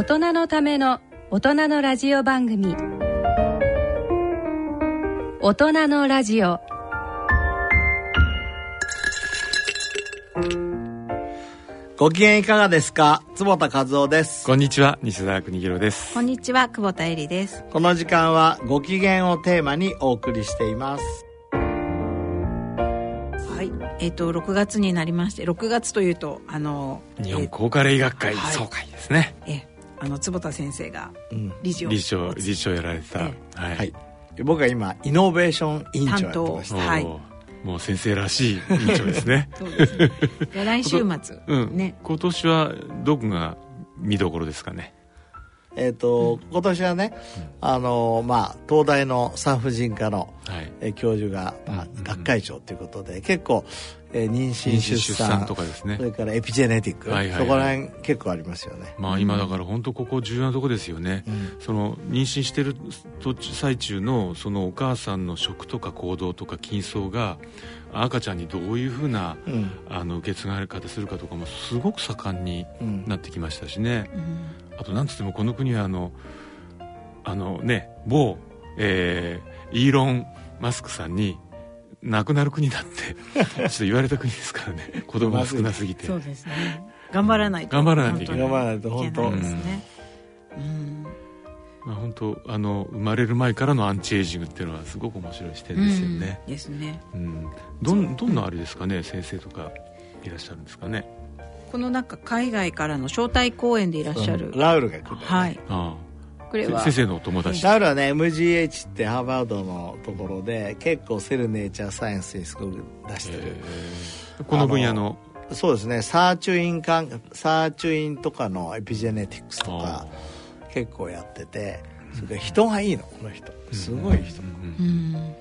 大人のための大人のラジオ番組。大人のラジオ。ご機嫌いかがですか？坪田和夫です。こんにちは。西澤邦弘です。こんにちは。久保田恵里です。この時間はご機嫌をテーマにお送りしています。はい。えっ、と6月になりまして6月というとあの日本高カレ医学会はい。総会ですね、ええあの坪田先生がうん。理事を、理事長理事長やられてた、えはい、はい。僕は今イノベーション委員長やってましたはい。もう先生らしい委員長ですね。そうですね。来週末、うん、ね。今年はどこが見どころですかね？えっ、と、今年はね、あのまあ東大の産婦人科の、はい。えー教授が、まあうんうん学会長ということで結構、えー妊娠出出産産とかですね。それからエピジェネティック、はいはいはい。そこら辺結構ありますよね、まあ今だから本当ここ重要なとこですよね、うん。その妊娠してる途中最中のそのお母さんの食とか行動とか筋層が赤ちゃんにどういうふうなうん。あの受け継がれ方するかとかもすごく盛んにうん。なってきましたしね、うん。あとなんつってもこの国はあのあのね某、えーイーロン・マスクさんに亡くなる国だって ちょっと言われた国ですからね。子供が少なすぎて。そうですね。頑張らないと。頑張らないといけない。本当に。頑張らないと本当。いけないですね。うん。まあ、本当あの生まれる前からのアンチエイジングっていうのはすごく面白い視点ですよね、うん。ですね。うん。どんどんなあれですかね？先生とかいらっしゃるんですかね？このなんか海外からの招待公演でいらっしゃる、ラウルが来るね。はい。あこれは。先生のお友達。ラウルはね MGH ってハーバードのところで結構セルネイチャーサイエンスにすごく出してる、えー。この分野の。そうですね。サーチュインかんサーチュインとかのエピジェネティクスとか結構やっててそれから人がいいのこの人。すごい人、うん。うん。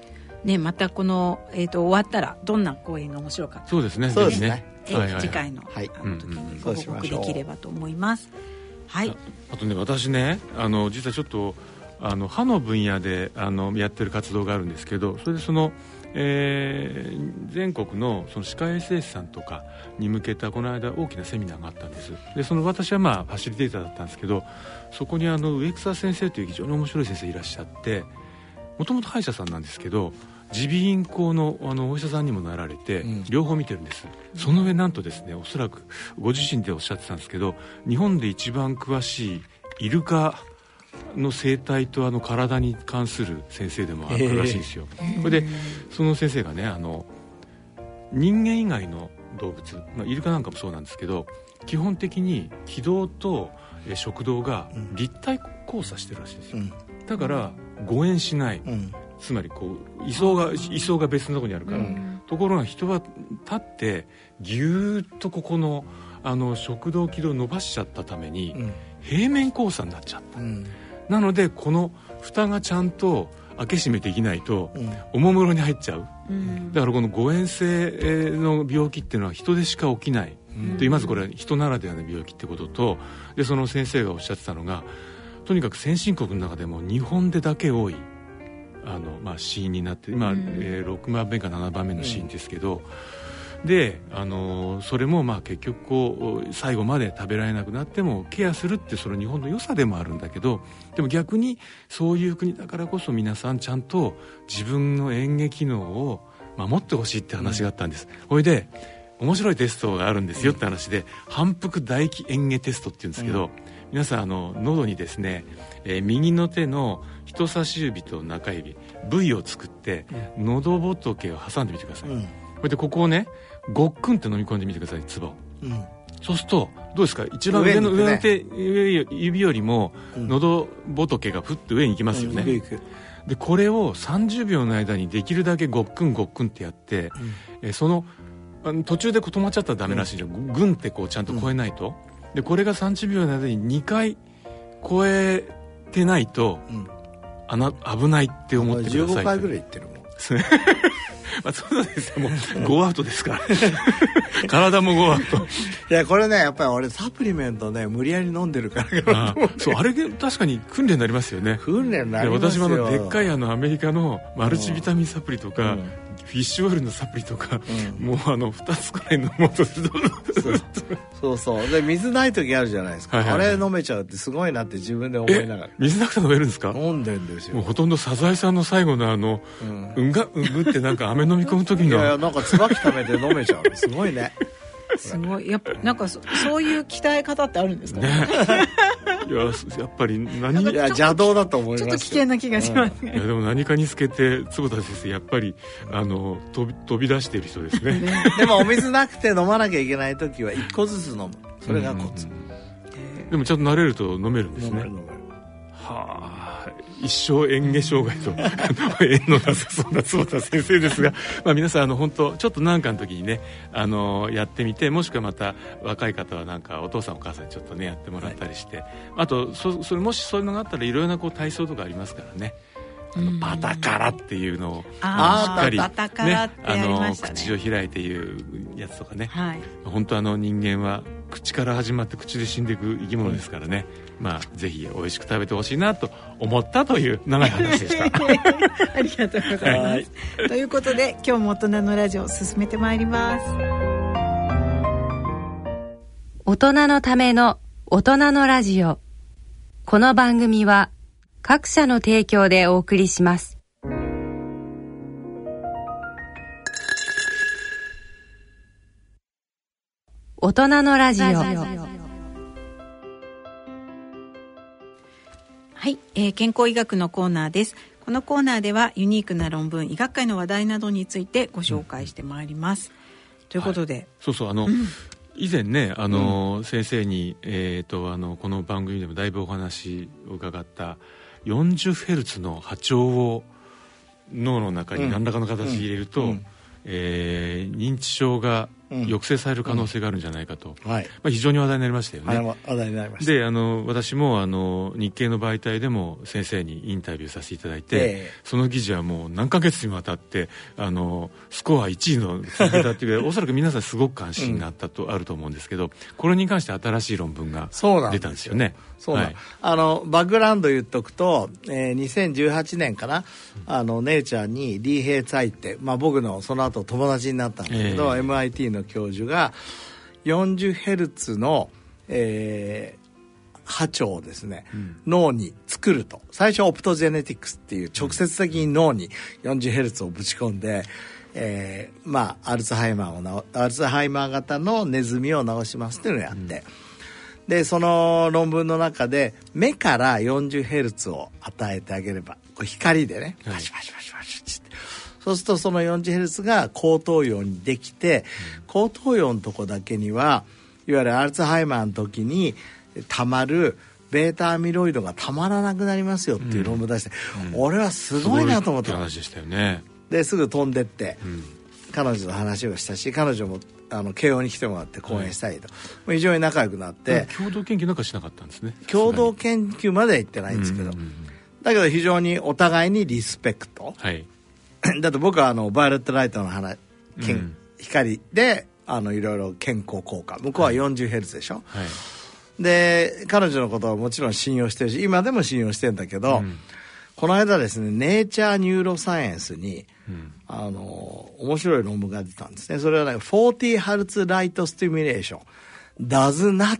ねまたこの、えー、と終わったらどんな公演が面白かったか。そうですね。そうですね。えはいはいはい。次回の,、はい。あの時にご報告できればと思います、はいはい。あとね私ねあの実はちょっとあの歯の分野であのやってる活動があるんですけどそれでその、えー全国のその歯科衛生士さんとかに向けたこの間大きなセミナーがあったんです。でその私はまあファシリテーターだったんですけどそこにあの植草先生という非常に面白い先生いらっしゃってもともと歯医者さんなんですけど耳鼻咽喉のあのお医者さんにもなられて、うん。両方見てるんです。その上なんとですねおそらくご自身でおっしゃってたんですけど日本で一番詳しいイルカの生態とあの体に関する先生でもあるらしいんですよ、それでその先生がねあの人間以外の動物、まあ、イルカなんかもそうなんですけど基本的に気道とえー食道がうん。立体交差してるらしいんですよ、うん。だから誤嚥しない。うんつまりこう位相が位相が別のところにあるから、うん。ところが人は立ってぎゅーっとここのあの食道気道を伸ばしちゃったために、うん。平面交差になっちゃった。うん。なのでこの蓋がちゃんと開け閉めできないとうん。おもむろに入っちゃう。うん。だからこの誤嚥性の病気っていうのは人でしか起きない、でまずこれは人ならではの病気ってこととでその先生がおっしゃってたのがとにかく先進国の中でも日本でだけ多いあの、まあ、死因になって今、うん。えー6番目か7番目の死因ですけど、であのそれもまあ結局こう最後まで食べられなくなってもケアするってその日本の良さでもあるんだけどでも逆にそういう国だからこそ皆さんちゃんと自分の演技機能を守ってほしいって話があったんです、ほいで面白いテストがあるんですよって話で、反復唾液嚥下テストっていうんですけど、皆さんあの喉にですね、えー右の手の人差し指と中指 V を作って、喉仏を挟んでみてください、うん。これでここをねごっくんって飲み込んでみてください唾をうん。そうするとどうですか？一番上の上の手上指よりもうん。喉仏がふっと上に行きますよね、でこれを30秒の間にできるだけごっくんごっくんってやって、えーそのあの途中でこう止まっちゃったらダメらしいじゃん、ぐん。ってこうちゃんと超えないと、でこれが30秒の間に2回超えてないとうん。あな危ないって思ってください15回ぐらい行ってるもん まあ、そうですよもうゴーアウトですから。体もゴーアウト。いやこれねやっぱり俺サプリメントね無理やり飲んでるからかそうあれで確かに訓練になりますよね。訓練になでりますよ。私もあのでっかいあのアメリカのマルチビタミンサプリとか、うん。フィッシュオイルのサプリとか、うん。もうあの2つくらい飲もうとするとそうそう。で水ない時あるじゃないですか、はいはいはい。あれ飲めちゃうってすごいなって自分で思いながら。水なくて飲めるんですか？飲んでんですよ、もうほとんどサザエさんの最後のあの、うん。うんがうんぐってなんか飴飲み込む時いやいやのなんか椿食べて飲めちゃう。すごいね。すごい。やっぱなんかそそういう鍛え方ってあるんですかね。いややっぱり何にいや邪道だと思いちょっますと危険な気がしますね。いやでも何かにつけて坪田先生やっぱりあの飛び飛び出している人ですね。でもお水なくて飲まなきゃいけない時は1個ずつ飲む。それがコツ、うん。でもちゃんと慣れると飲めるんですね。飲める飲める。はあ一生嚥下障害と 縁のなさそうな坪田先生ですが、まあ、皆さんあの本当ちょっと何かの時にねあのやってみてもしくはまた若い方はなんかお父さんお母さんにちょっとねやってもらったりして、あとそそれもしそういうのがあったらいろいろなこう体操とかありますからね。あのバタカラっていうのをしっかり、ねあの口を開いていうやつとかね。はい。本当あの人間は口から始まって口で死んでいく生き物ですからね、まあぜひ美味しく食べてほしいなと思ったという長い話でした。ありがとうございます、はい。ということで今日も大人のラジオを進めてまいります。大人のための大人のラジオ。この番組は各社の提供でお送りします大人のラジオ。はい、えー健康医学のコーナーです。このコーナーではユニークな論文医学会の話題などについてご紹介してまいります、ということで、そうそうあの、以前ねあの、先生に、えー、とあのこの番組でもだいぶお話を伺った40ヘルツの波長を脳の中に何らかの形で入れると、うん。うんえー認知症がうん抑制される可能性があるんじゃないかと、はい。まあ、非常に話題になりましたよね。話題になりました。であの私もあの日経の媒体でも先生にインタビューさせていただいて、ええ。その記事はもう何ヶ月にもわたってあのスコア1位の続けたっていう おそらく皆さんすごく関心があったと、あると思うんですけどこれに関して新しい論文がそうなん出たんですよね。そうはい。あのバックグラウンド言っとくと、えー2018年かな、あの姉ちゃんにリー・ヘイツァイって、まあ、僕のその後友達になったんだけど、ええ。MIT の教授が 40Hz の、えー波長をですね、脳に作ると。最初オプトジェネティクスっていう直接的に脳に 40Hz をぶち込んで、えーまあアルツハイマーをなアルツハイマー型のネズミを治しますっていうのをやって、でその論文の中で目から 40Hz を与えてあげればこう光でねはい。パシパシパシパシって。そうするとその 40Hz が後頭葉にできて、後頭葉のとこだけにはいわゆるアルツハイマーの時にたまるベータアミロイドがたまらなくなりますよっていう論文出して、俺はすごいなと思ったすごいって話でしたよね。ですぐ飛んでって、ん。彼女と話をしたし彼女もあの慶応に来てもらって講演したい。と、非常に仲良くなって、共同研究なんかしなかったんですね。共同研究までは行ってないんですけど、だけど非常にお互いにリスペクト。はい。だって僕はあのバイオレットライトの話、けんうん。光であのいろいろ健康効果。向こうは 40Hz でしょ、はい。で彼女のことはもちろん信用してるし今でも信用してるんだけど、うんこの間ですね「ネイチャー・ニューロサイエンスに」うん。あの面白い論文が出たんですね。それはね 40Hz ライトスティミュレーション does not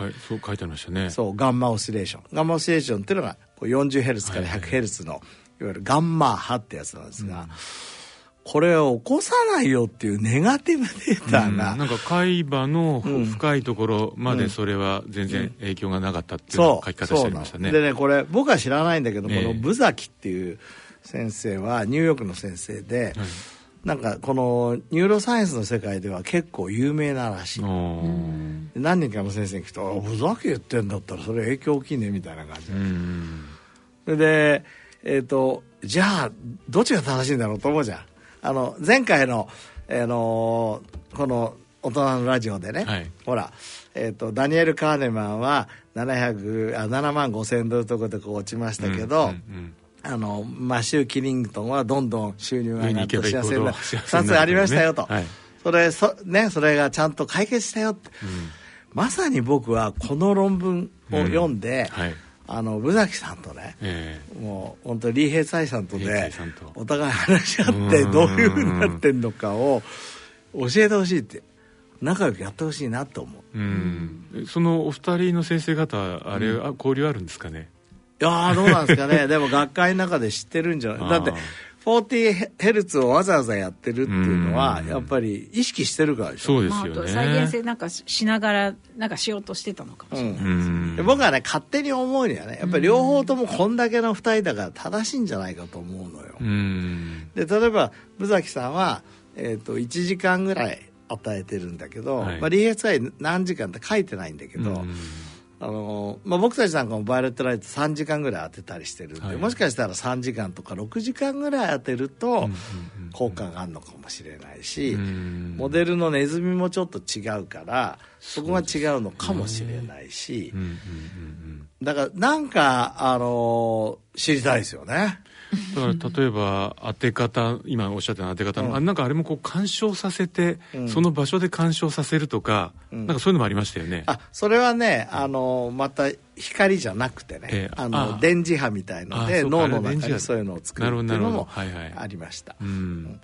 うん。そう書いてありましたね。そうガンマオシレーションガンマオシレーションっていうのがこう 40Hz から 100Hz の、いわゆるガンマ波ってやつなんですが、これを起こさないよっていうネガティブデータが、うん。なんか海馬のうん。深いところまでそれは全然影響がなかったっていうようそう。な書き方してありましたね。でねこれ僕は知らないんだけど、ええ。このブザキっていう先生はニューヨークの先生で、なんかこのニューロサイエンスの世界では結構有名ならしい、何人かの先生に聞くとあ「ブザキ言ってんだったらそれ影響大きいね」みたいな感じ。で、でえっ、とじゃあどっちが正しいんだろうと思うじゃんあの前回の、あのこの大人のラジオでね、はい。ほら、えー、とダニエル・カーネマンは700あ7万5千ドルとかでこう落ちましたけど、うんうんあのマシュー・キリングトンはどんどん収入が上がって幸せになる幸せになる2つありましたよと、はい。それそ,、ね、それがちゃんと解決したよって、まさに僕はこの論文を読んで、はいあの武崎さんとね、えもう本当李平斎さんと李で平さんと。お互い話し合ってうんどういうふうになってんのかを教えてほしいって仲良くやってほしいなと思う。えうん。そのお二人の先生方あれ、あ交流あるんですかね？いやーどうなんですかね。でも学会の中で知ってるんじゃない。だってあー40ヘルツをわざわざやってるっていうのはやっぱり意識してるからでしょ、そうですよね、と再現性なんかしながらなんかしようとしてたのかもしれない、うんで僕はね勝手に思うにはねやっぱり両方ともこんだけの2人だから正しいんじゃないかと思うのよ、うんで例えば武崎さんは、えー、と1時間ぐらい与えてるんだけど、はいまあ、DSI 何時間って書いてないんだけど、あのまあ、僕たちなんかもバイオレットライト3時間ぐらい当てたりしてるんで、はい。もしかしたら3時間とか6時間ぐらい当てるとうん効果があるのかもしれないし、うん。モデルのネズミもちょっと違うからそこが違うのかもしれないし、だからなんか、あの知りたいですよね。うんだから例えば当て方今おっしゃった当て方の、うん。あなんかあれもこう干渉させて、うん。その場所で干渉させるとか、うん。なんかそういうのもありましたよね。あそれはね、あのまた光じゃなくてね、ええ。あのあ。電磁波みたいので脳の中にそういうのを作るっていうのもありました。うん。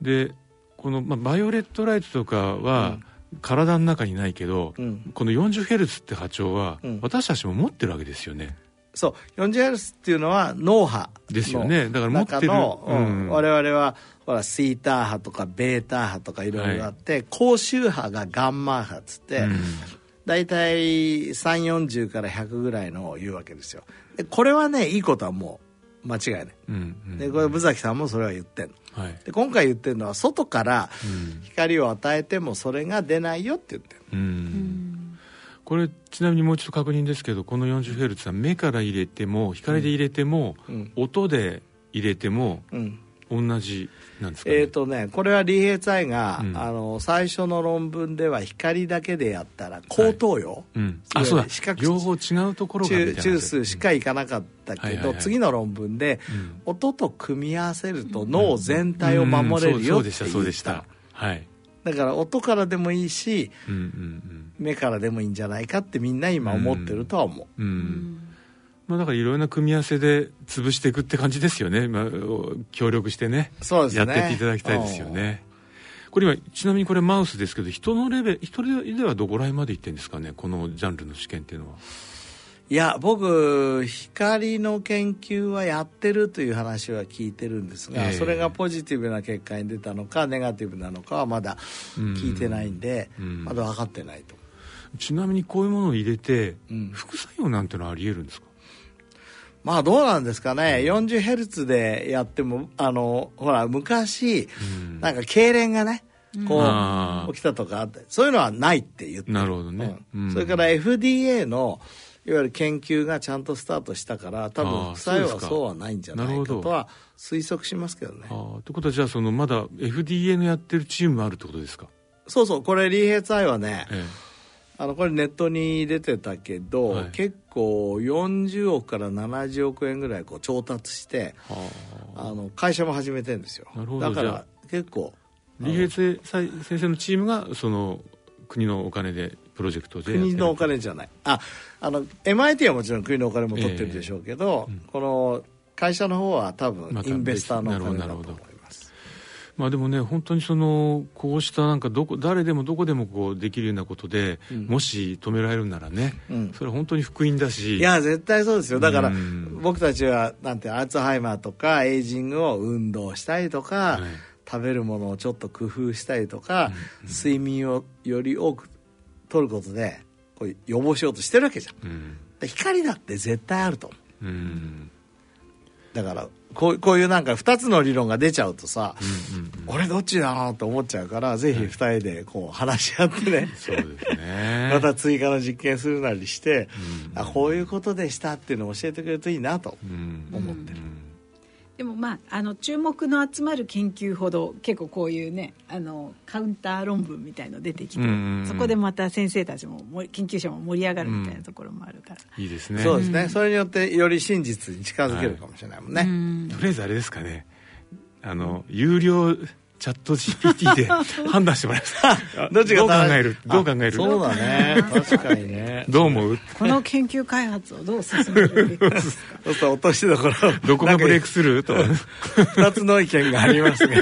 でこの、まあ、バイオレットライトとかは、体の中にないけど、うん。この 40Hz って波長は、うん。私たちも持ってるわけですよねそう、40Hz っていうのは脳波のですよね。だから持ってる。中の、うん。うん。我々はほらシーター波とかベータ波とかいろいろあって、高周波がガンマ波っつって、うん。大体340から100ぐらいのを言うわけですよ。でこれはねいいことはもう間違いない。うんうん。でこれ武崎さんもそれは言ってんの。はい。で今回言ってるのは外からうん。光を与えてもそれが出ないよって言ってるうんこれちなみにもう一度確認ですけどこの 40Hz は目から入れても光で入れても、うん。音で入れてもうん。同じなんですかね、えーとね、これは李平斎が、うん。あの最初の論文では光だけでやったら高等よ、うん、いわゆるあそうだ。視覚両方違うところが中中数しかいかなかったけど、はいはい。はい次の論文で、うん。音と組み合わせると脳全体を守れるよってうんそうそうでした言っそうでした。はいだから音からでもいいしうんうん目からでもいいんじゃないかってみんな今思ってるとは思う、うん。うん。まあ、だからいろいろな組み合わせで潰していくって感じですよね、まあ、協力してね。そうですね。やってっていただきたいですよね。これ今ちなみにこれマウスですけど人のレベル人ではどこら辺までいってるんですかね？このジャンルの試験っていうのはいや僕光の研究はやってるという話は聞いてるんですが、ええ。それがポジティブな結果に出たのかネガティブなのかはまだ聞いてないんで、うん。まだ分かってないと。ちなみにこういうものを入れて、うん。副作用なんてのはありえるんですか？まあどうなんですかね、40ヘルツでやってもあのほら昔、うん。なんか痙攣がねこう起きたとかあってそういうのはないって言ってる。なるほどね。うん。うん。それから FDA のいわゆる研究がちゃんとスタートしたから多分副作用はそうはないんじゃないかとは推測しますけどね。あーってことはじゃあそのまだ FDA のやってるチームもあるってことですか、そうそうこれリーヘイツアイはねえあのこれネットに出てたけど、はい。結構40億から70億円ぐらいこう調達してあ。あの会社も始めてるんですよ。なるほど。だから結構李平先先生のチームがその国のお金でプロジェクトで国のお金じゃない。ああの MIT はもちろん国のお金も取ってるでしょうけど、ええうん。この会社の方は多分インベスターのお金だと思います。まあでもね本当にそのこうしたなんかどこ誰でもどこでもこうできるようなことで、うん。もし止められるならね、うん。それは本当に福音だし。いや絶対そうですよ。だからうん。僕たちはなんてアルツハイマーとかエイジングを運動したりとか、はい食べるものをちょっと工夫したりとか、睡眠をより多く取ることでこう予防しようとしてるわけじゃん。うん。で光だって絶対あると思う。うん。だからこうこういうなんか2つの理論が出ちゃうとさ、うんうん俺どっちだなと思っちゃうからぜひ2人でこう話し合ってね。そうですね。また追加の実験するなりして、うん。あこういうことでしたっていうのを教えてくれるといいなとうん。思ってる、ででもまああの注目の集まる研究ほど結構こういうねあのカウンター論文みたいの出てきて、そこでまた先生たちもも研究者も盛り上がるみたいなところもあるから、いいですね。そうですね、それによってより真実に近づけるかもしれないもんね、うん。とりあえずあれですかね。あの有料チャット GPT で 判断してもらいます。どっちがどう考える？どう考える？そうだね。確かにね。どう思う？この研究開発をどう進めるべきか。そうすると落としどころ。どこがブレイクすると。やっ二つの意見がありますが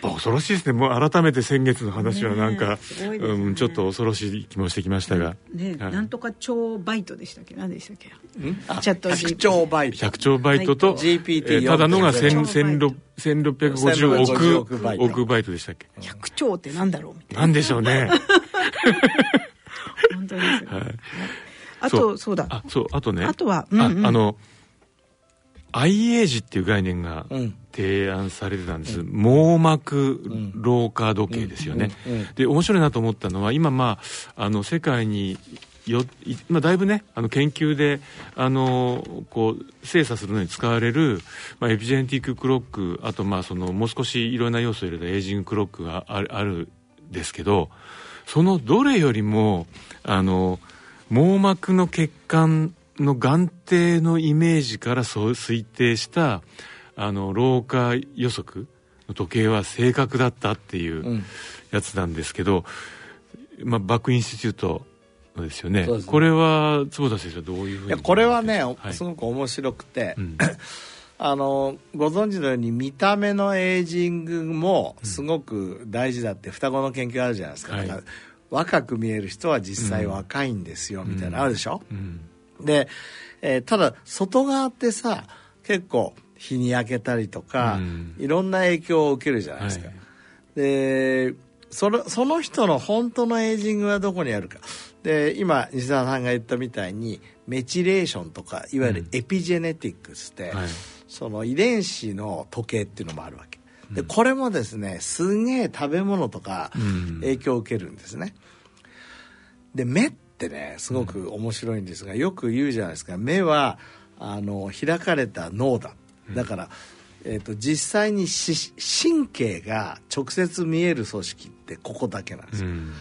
ぱ恐ろしいですね。もう改めて先月の話はなんか、ねね。うん、ちょっと恐ろしい気もしてきましたが、ね、はい。なんとか超バイトでしたっけ？何でしたっけあチャット GPT 100兆倍100兆バイトと、はい GPT えーただのが4 1000 1650 1650億億バイト。億バイトでしたっけ？100兆ってなんだろうみたいな。なんでしょうね。本当にですよ、はい。あとそう。だ。あそうあとね。あとはうんうん。ああのアイエージっていう概念がうん提案されてたんです、網膜老化時計ですよね、で面白いなと思ったのは今まああの世界によいまあ、だいぶねあの研究であのこう精査するのに使われる、まあ、エピジェネティッククロックあとまあそのもう少しいろんな要素を入れたエイジングクロックがあるあるんですけどそのどれよりもあの網膜の血管の眼底のイメージからそう推定したあの老化予測の時計は正確だったっていううん。やつなんですけど、まあ、バックインスティテュートですよね。ね。これは坪田先生はどういうふうにいやこれはね、はい。すごく面白くて、うん。あのご存知のように見た目のエイジングもすごく大事だって双子の研究あるじゃないですか,、はい。だから若く見える人は実際若いんですよ、みたいなのあるでしょ、うん。で、えーただ外側ってさ結構日に焼けたりとか、うん。いろんな影響を受けるじゃないですか、はい。でそのその人の本当のエイジングはどこにあるか。で今西澤さんが言ったみたいにメチレーションとかいわゆるエピジェネティックスって、はい。その遺伝子の時計っていうのもあるわけ。でこれもですねすげえ食べ物とかうん。影響を受けるんですね。で目ってねすごく面白いんですが、よく言うじゃないですか。目はあの開かれた脳だだから、えー、と実際にし神経が直接見える組織ってここだけなんですよ、うん。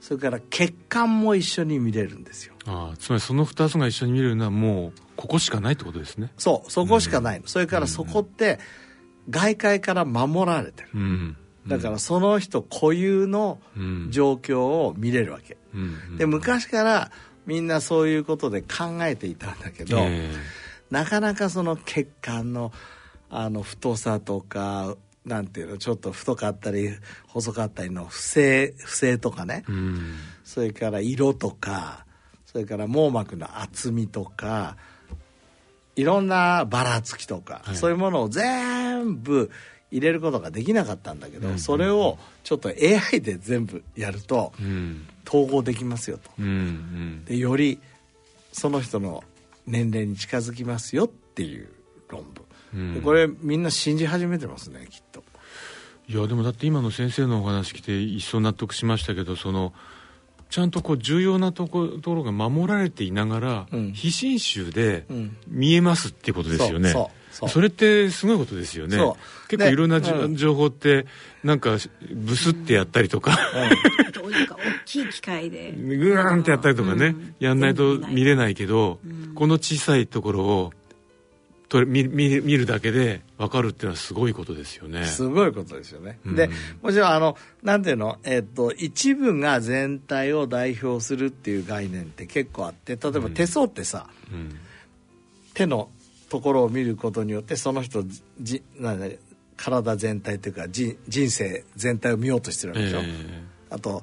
それから血管も一緒に見れるんですよ。ああつまりその2つが一緒に見れるのはもうここしかないってことですね。そうそこしかない。の、それからそこって外界から守られてる。うん。だからその人固有のうん。状況を見れるわけ、うん。で昔からみんなそういうことで考えていたんだけど、えなかなかその血管のあの太さとかなんていうのちょっと太かったり細かったりの不正不正とかね、えうん。それから色とかそれから網膜の厚みとかいろんなばらつきとか、はい。そういうものを全部入れることができなかったんだけど、うん。それをちょっと AI で全部やるとうん。統合できますよと。うん。うん。でよりその人の年齢に近づきますよっていう論文、うん。でこれみんな信じ始めてますねきっと。いやでもだって今の先生のお話聞いて一層納得しましたけどそのちゃんとこう重要なところが守られていながら、うん。非侵襲でうん。見えますっていうことですよね、そうそうそう。れってすごいことですよね。結構いろんなうん。情報ってなんかブスってやったりとか、どういうか大きい機械で。グーンってやったりとかね、うん。やんないと見れないけど、うん。この小さいところをとれ見見見るだけで分かるっていうのはすごいことですよね。すごいことですよね、うん。でもちろんあのなんていうの、えっと一部が全体を代表するっていう概念って結構あって例えば手相ってさ、うん。手のところを見ることによってその人じなんだ体全体というかじ人生全体を見ようとしてるわけでしょ、えあと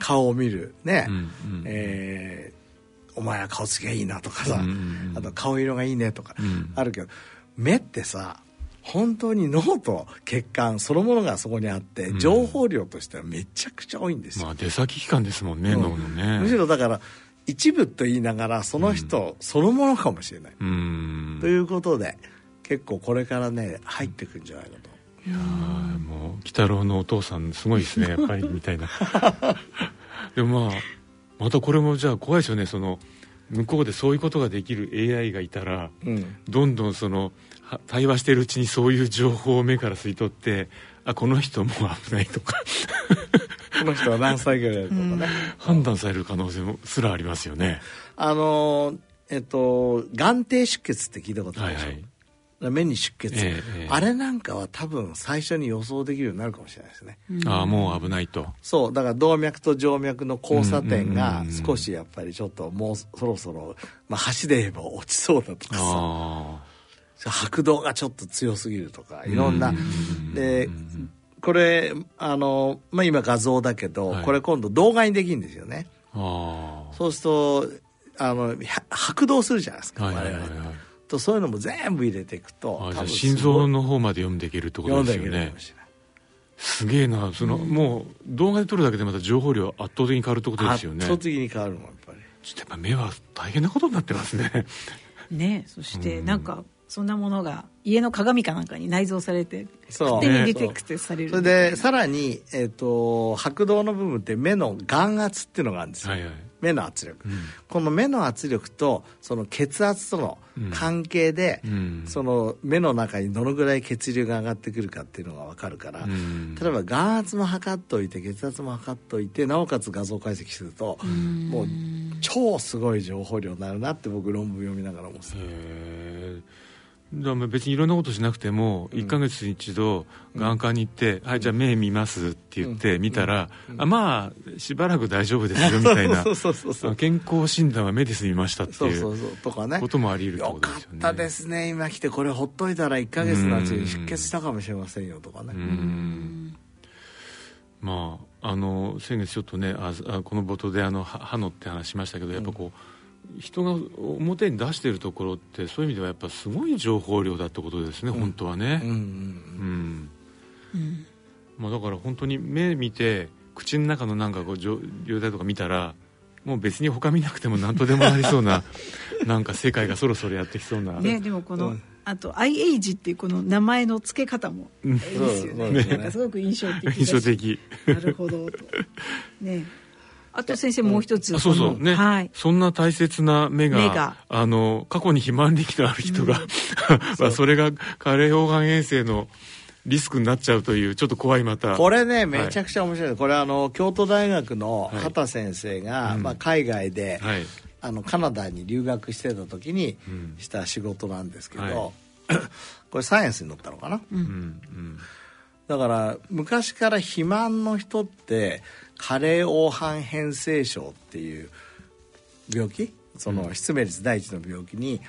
顔を見る。ね、うんうん。えーお前は顔つきがいいなとかさ、うんうんうん。あと顔色がいいねとか、うん。あるけど目ってさ本当に脳と血管そのものがそこにあって、うん。情報量としてはめちゃくちゃ多いんですよ、まあ出先機関ですもんね、うん脳のね。むしろだから一部と言いながらその人そのものかもしれない、うん。ということで結構これからね入ってくんじゃないかと。いやーもう鬼太郎のお父さんすごいですね やっぱりみたいな。でもまあまたこれもじゃあ怖いですよねその向こうでそういうことができる AI がいたら、うん。どんどんそのは対話してるうちにそういう情報を目から吸い取ってあこの人もう危ないとか。この人は何歳ぐらいだとかね、判断される可能性もすらありますよね。あのーえっと眼底出血って聞いたことあるでしょ、はいはい。目に出血、ええええ。あれなんかは多分最初に予想できるようになるかもしれないですね、ああもう危ないと。そうだから動脈と静脈の交差点うんがうん。うんうん少しやっぱりちょっともうそろそろ、まあ、橋で言えば落ちそうだとかさあ拍動がちょっと強すぎるとかいろんな。うん。でこれあの、まあ、今画像だけど、はい。これ今度動画にできるんですよね。ああそうするとあのは拍動するじゃないですか、はいはいはいはい。我々。とそういうのも全部入れていくと多分心臓の方まで読んでいけるってことですよね。すげえなその、もう動画で撮るだけでまた情報量圧倒的に変わるってことですよね。圧倒的に変わるもんやっぱり。ちょっとやっぱ目は大変なことになってますね。ねそしてなんかそんなものが家の鏡かなんかに内蔵されてそう。勝手にねディテクトされる。それでさらに、えっと拍動の部分って目の眼圧っていうのがあるんですよ、はいはい。目の圧力、ん。この目の圧力とその血圧との関係で、うん。その目の中にどのぐらい血流が上がってくるかっていうのが分かるから、ん。例えば眼圧も測っておいて血圧も測っておいてなおかつ画像解析するともう超すごい情報量になるなって僕論文読みながら思ってた。へえだから別にいろんなことしなくても、1か月に一度眼科に行って「はいじゃあ目見ます」って言って見たら、あまあしばらく大丈夫ですよみたいな。健康診断は目で済みましたってそういうそうそうとかねこともあり得るよかったですね今来てこれほっといたら1か月のうちに出血したかもしれませんよとかね。うん。まああの先月ちょっとねああこの冒頭であのは歯のって話しましたけどやっぱこう、人が表に出してるところってそういう意味ではやっぱすごい情報量だってことですね、本当はね。うんうんうん、まあ、だから本当に目見て口の中のなんかこう状状態とか見たらもう別に他見なくても何とでもなりそうな なんか世界がそろそろやってきそうな、ねでもこの、うん。あと IH っていうこの名前の付け方もいいですよね。ね。なんかすごく印象的印象的。なるほどと。ねあと先生もう一つあそうそう。ね、はい。そんな大切な目が目が。あの過去に肥満力のある人が、まあ、それが加齢黄斑衛生のリスクになっちゃうというちょっと怖いまた。これねめちゃくちゃ面白い、これあの京都大学の畑先生が、まあ、海外で、はい。あのカナダに留学してた時にん。した仕事なんですけど、はい。これサイエンスに載ったのかな、うんうんだから昔から肥満の人って加齢黄斑変性症っていう病気？その失明率第一の病気に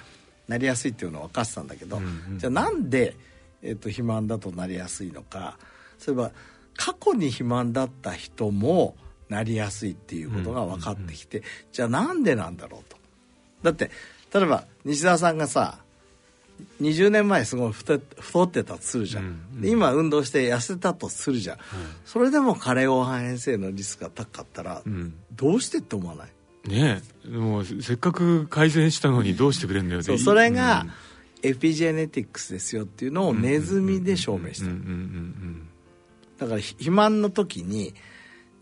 なりやすいっていうのは分かってたんだけど、うんうんじゃあなんで、えっと肥満だとなりやすいのか？そういえば過去に肥満だった人もなりやすいっていうことが分かってきて、じゃあなんでなんだろうと。だって例えば西澤さんがさ20年前すごい太太ってたとするじゃん、うんで今運動して痩せたとするじゃん、それでも加齢黄斑変性のリスクが高かったら、うん。どうしてって思わない？ねえ。もうせっかく改善したのにどうしてくれんだよってそうそれが、エピジェネティクスですよっていうのをネズミで証明した、うんうんうんだからひ肥満の時に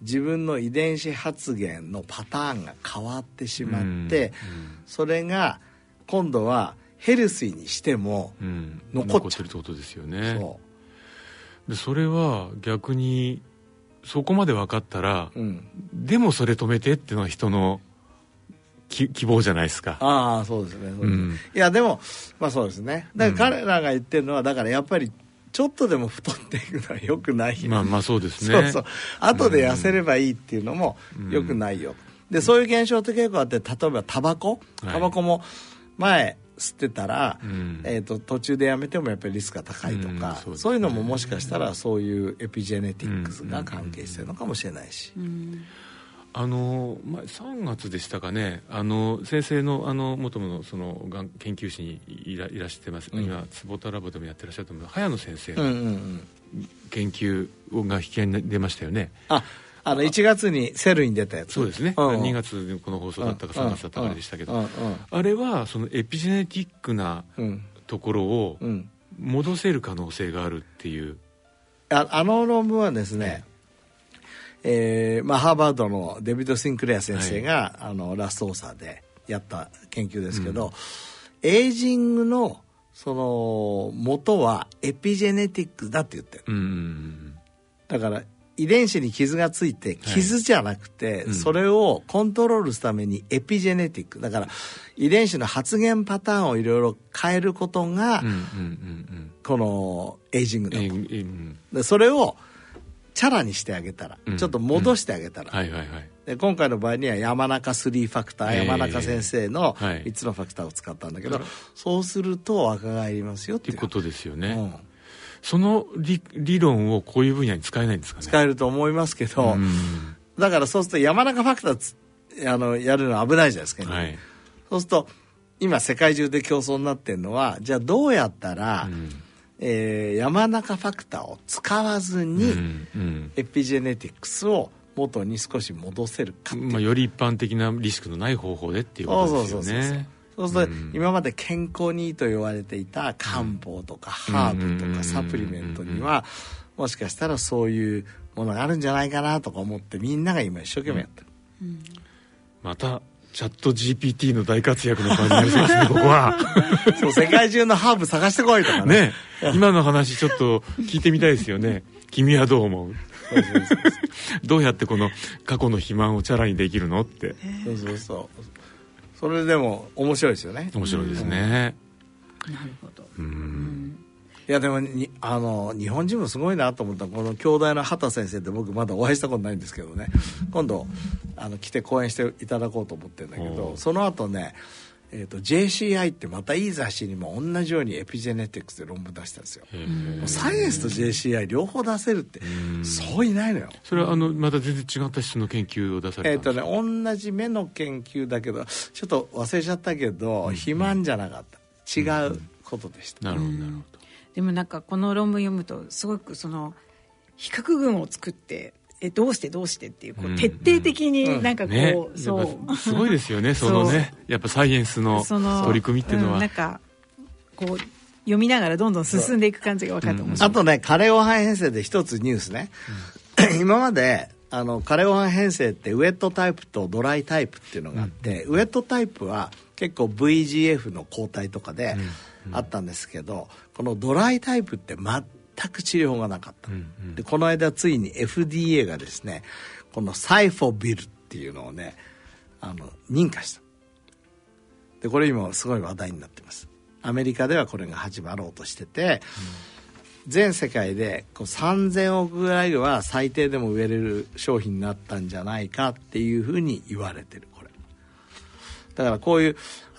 自分の遺伝子発現のパターンが変わってしまって、それが今度はヘルシーにしても、うん。うん残っちゃう。るってことですよね。そでそれは逆にそこまで分かったら、う、うん、でもそれ止めてっていうのは人のき希望じゃないですか。ああそうですね。ね。うん。いやでもまあそうですね。だから彼らが言ってるのはだからやっぱりちょっとでも太っていくのはよくないよ。まあまあそうですね。そうそう。後で痩せればいいっていうのもよくないよ、でそういう現象って結構あって例えばタバコ？はい。タバコも前吸ってたら、うん。えー、と途中でやめてもやっぱりリスクが高いとか、うんそうそういうのももしかしたらそういうエピジェネティックスが関係してるのかもしれないし、あの、まあ、3月でしたかね。あの先生のあの元のそのがん研究室にいらいらしてます、うん。今坪田ラボでもやってらっしゃると思う早野先生のうんうんうん。研究が引き合いに出ましたよね、ああの1月にセルに出たやつ。そうですね、ん。2月にこの放送だったかうん。3月だったかあれでしたけど、うん。うん。あれはそのエピジェネティックなうん。ところをうん。戻せる可能性があるっていう、ああの論文はですね、えーまあ、ハーバードのデビッド・シンクレア先生が、あの last author でやった研究ですけど、エイジングのその元は epigenetic だって言ってる、うん。だから遺伝子に傷がついて傷じゃなくて、うん。それをコントロールするために epigenetic。だから遺伝子の発現パターンをいろいろ変えることが、このエイジングだと、うんでそれをチャラにしてあげたら、うん。ちょっと戻してあげたら、はいはいはい。で今回の場合には山中3ファクター、えー。山中先生のはい。3つのファクターを使ったんだけど、そうすると若返りますよっってていう。ことですよね、うんその理理論をこういう分野に使えないんですかね？使えると思いますけど、うん。だからそうすると山中ファクターつあのやるのは危ないじゃないですか、はい。そうすると今世界中で競争になってるのはじゃあどうやったら、うん。えー山中ファクターを使わずに、うんうん。エピジェネティクスを元に少し戻せるかまあ、より一般的なリスクのない方法でっていうことですよね。そうすると、うん。今まで健康にいいと言われていた漢方とかハーブとかサプリメントにはもしかしたらそういうものがあるんじゃないかなとか思ってみんなが今一生懸命やってる、またチャット GPT の大活躍の場になりそうですね ここは。そう世界中のハーブ探してこいとかね。ね今の話ちょっと聞いてみたいですよね。君はどう思うそうそうそう。どうやってこの過去の肥満をチャラにできるのって。そうそうそうそれでも面白いですよね。面白いですね。なるほど。うん。いやでもにあの日本人もすごいなと思ったこの兄弟の畑先生って僕まだお会いしたことないんですけどね。今度あの来て講演していただこうと思ってるんだけどその後ねえー、と JCI ってまたいい雑誌にも同じようにエピジェネティクスで論文出したんですよ。サイエンスと JCI 両方出せるってん。そういないのよ。それはあのまた全然違った質の研究を出さえっ、れたんですとね同じ目の研究だけどちょっと忘れちゃったけど、肥満じゃなかった。違うことでした、なるほどなるほど。でもなんかこの論文読むとすごくその比較群を作ってえどうしてどうしてっていうこうん。う徹底的になんかこう、ね。そやっうぱすごいですよねそのね。やっぱサイエンスのその取り組みっていうのは、んなんかこう読みながらどんどん進んでいく感じが分かって面白い、あとね、カレーオハン編成で一つニュースね。今まで、あの、カレーオハン編成ってウェットタイプとドライタイプっていうのがあって、ウェットタイプは結構 VGF の抗体とかであったんですけど、このドライタイプって全く治療法がなかった。うんうんで、この間ついに FDA がですね、このサイフォビルっていうのをね、あの、認可した。で、これ今すごい話題になってます。アメリカではこれが始まろうとしてて、全世界でこう3000億ぐらいは最低でも売れる商品になったんじゃないかっていうふうに言われてるだからこういう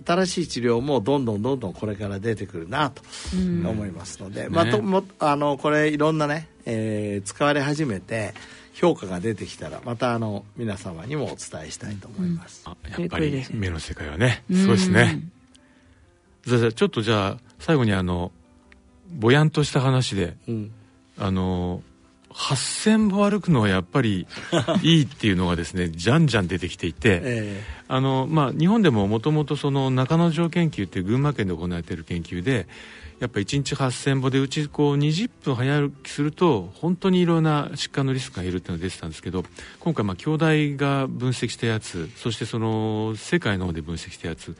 新しい治療もどんどんどんどんこれから出てくるなと思いますので、まあともあのこれいろんなね、えー使われ始めて評価が出てきたらまたあの皆様にもお伝えしたいと思います、あやっぱり目の世界はねすごいですね。じゃあちょっとじゃあ最後にあのぼやんとした話でうん。あの8000歩歩くのはやっぱり いいっていうのがですねじゃんじゃん出てきていて、えあのまあ、日本でももともとその中之条研究っていう群馬県で行われている研究でやっぱ1日8000歩でうちこう20分早歩きすると本当にいろんな疾患のリスクが減るっていうのが出てたんですけど今回まあ兄弟が分析したやつそしてその世界の方で分析したやつ、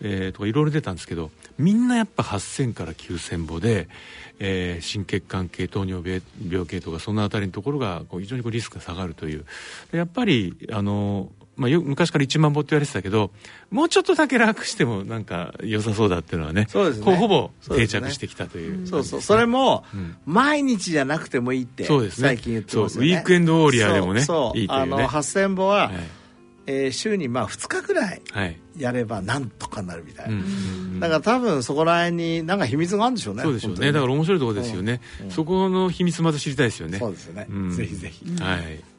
えーとかいろいろ出たんですけどみんなやっぱ8000から9000歩で、えー心血管系糖尿病病系とかそのあたりのところがこう非常にこうリスクが下がるという。やっぱりあのまあ、よ昔から1万歩って言われてたけどもうちょっとだけ楽してもなんか良さそうだっていうのはねそうですね。ほぼ定着してきたという。えそうそう。それも、うん。毎日じゃなくてもいいってそうですね。最近言ってますよね。ウィークエンドウォーリアーでもねそういいというね。あの8000歩は、はい。えー週にまあ2日ぐらいはい。やればなんとかなるみたいな、うんうんうん。だから多分そこら辺になんか秘密があるんでしょうねそうでしょうね。だから面白いところですよね、うん。そこの秘密まず知りたいですよね。そうですよね、うん。ぜひぜひ、はい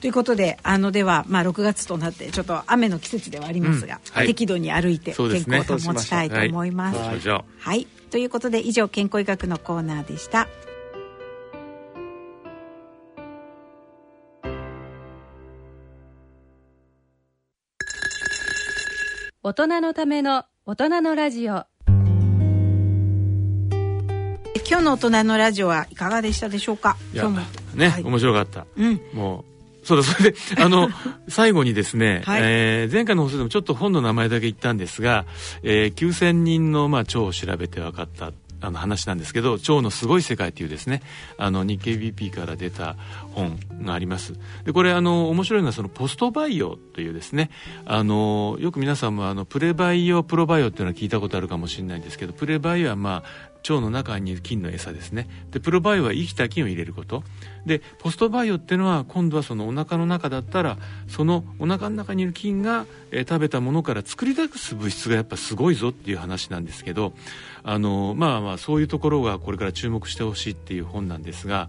ということであのでは、まあ、6月となってちょっと雨の季節ではありますが、うんはい。適度に歩いて健康を保ちたいと思います。はい。はい、ということで以上健康医学のコーナーでした。大人のための大人のラジオ。今日の大人のラジオはいかがでしたでしょうか？いや今日も。ね、はい。面白かった。うん、もうそうだ、それで、あの、最後にですね、はい。えー前回の放送でもちょっと本の名前だけ言ったんですが、えー9000人の、まあ、腸を調べて分かった、あの話なんですけど「腸のすごい世界」というですねあの日経 BP から出た本があります。でこれあの面白いのはそのポストバイオというですねあのよく皆さんもあのプレバイオプロバイオっていうのは聞いたことあるかもしれないんですけどプレバイオはまあ腸の中にいる菌の餌ですね。でプロバイオは生きた菌を入れること。でポストバイオっていうのは今度はそのおなかの中だったらそのおなかの中にいる菌が、えー食べたものから作り出す物質がやっぱすごいぞっていう話なんですけどあのまあまあそういうところがこれから注目してほしいっていう本なんですが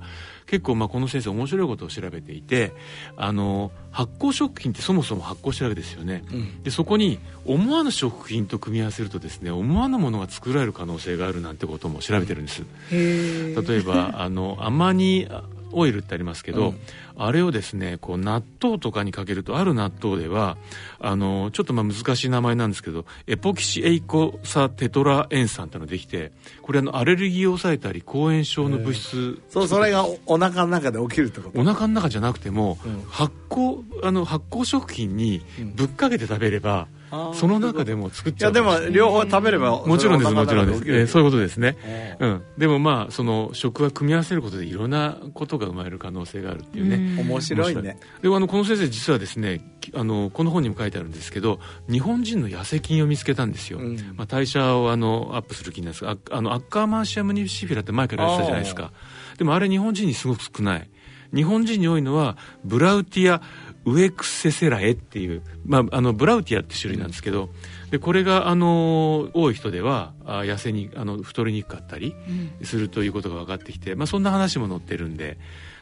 結構まあこの先生面白いことを調べていてあの発酵食品ってそもそも発酵してるわけですよね、うん。でそこに思わぬ食品と組み合わせるとですね思わぬものが作られる可能性があるなんてことも調べてるんです。へー。例えばあのアマニオイルってありますけど、うん。あれをですねこう納豆とかにかけるとある納豆ではあのちょっとまあ難しい名前なんですけどエポキシエイコサテトラ塩酸っていうのができてこれあのアレルギーを抑えたり抗炎症の物質そうそれがおお腹の中で起きるってこと？お腹の中じゃなくても、うん。発酵あの発酵食品にぶっかけて食べれば、あーその中でも作っいやでちゃうかもしれないも両方食べればもちろんですもちろんです、えーそういうことですね。ううん。でもまあその食は組み合わせることでいろんなことが生まれる可能性があるっていうね、面白いね。であのこの先生実はですねきあのこの本にも書いてあるんですけど日本人の痩せ菌を見つけたんですよ、うん。まあ、代謝をあのアップする菌なんです。がああのアッカーマンシアムニシフィラって前からやってたじゃないですか。でもあれ日本人にすごく少ない。日本人に多いのはブラウティアウエクセセラエっていう、まあ、あのブラウティアって種類なんですけど、でこれがあの多い人ではあ痩せにあの太りにくかったりするということが分かってきて、まあ、そんな話も載ってるんで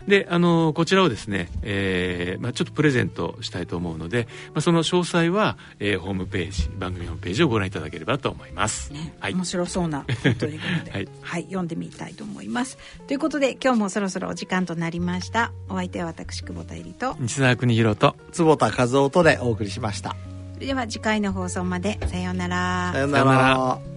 であのこちらをですね、えーまあ、ちょっとプレゼントしたいと思うので、まあ、その詳細は、えーホームページ番組ホームページをご覧いただければと思います。はい。面白そうな本当にことで、は はいい読んでみたいと思います。ということで今日もそろそろお時間となりました。お相手は私久保田絵里と。西澤邦弘と。坪田和夫とでお送りしました。それでは次回の放送まで。さようなら。さよなさよならら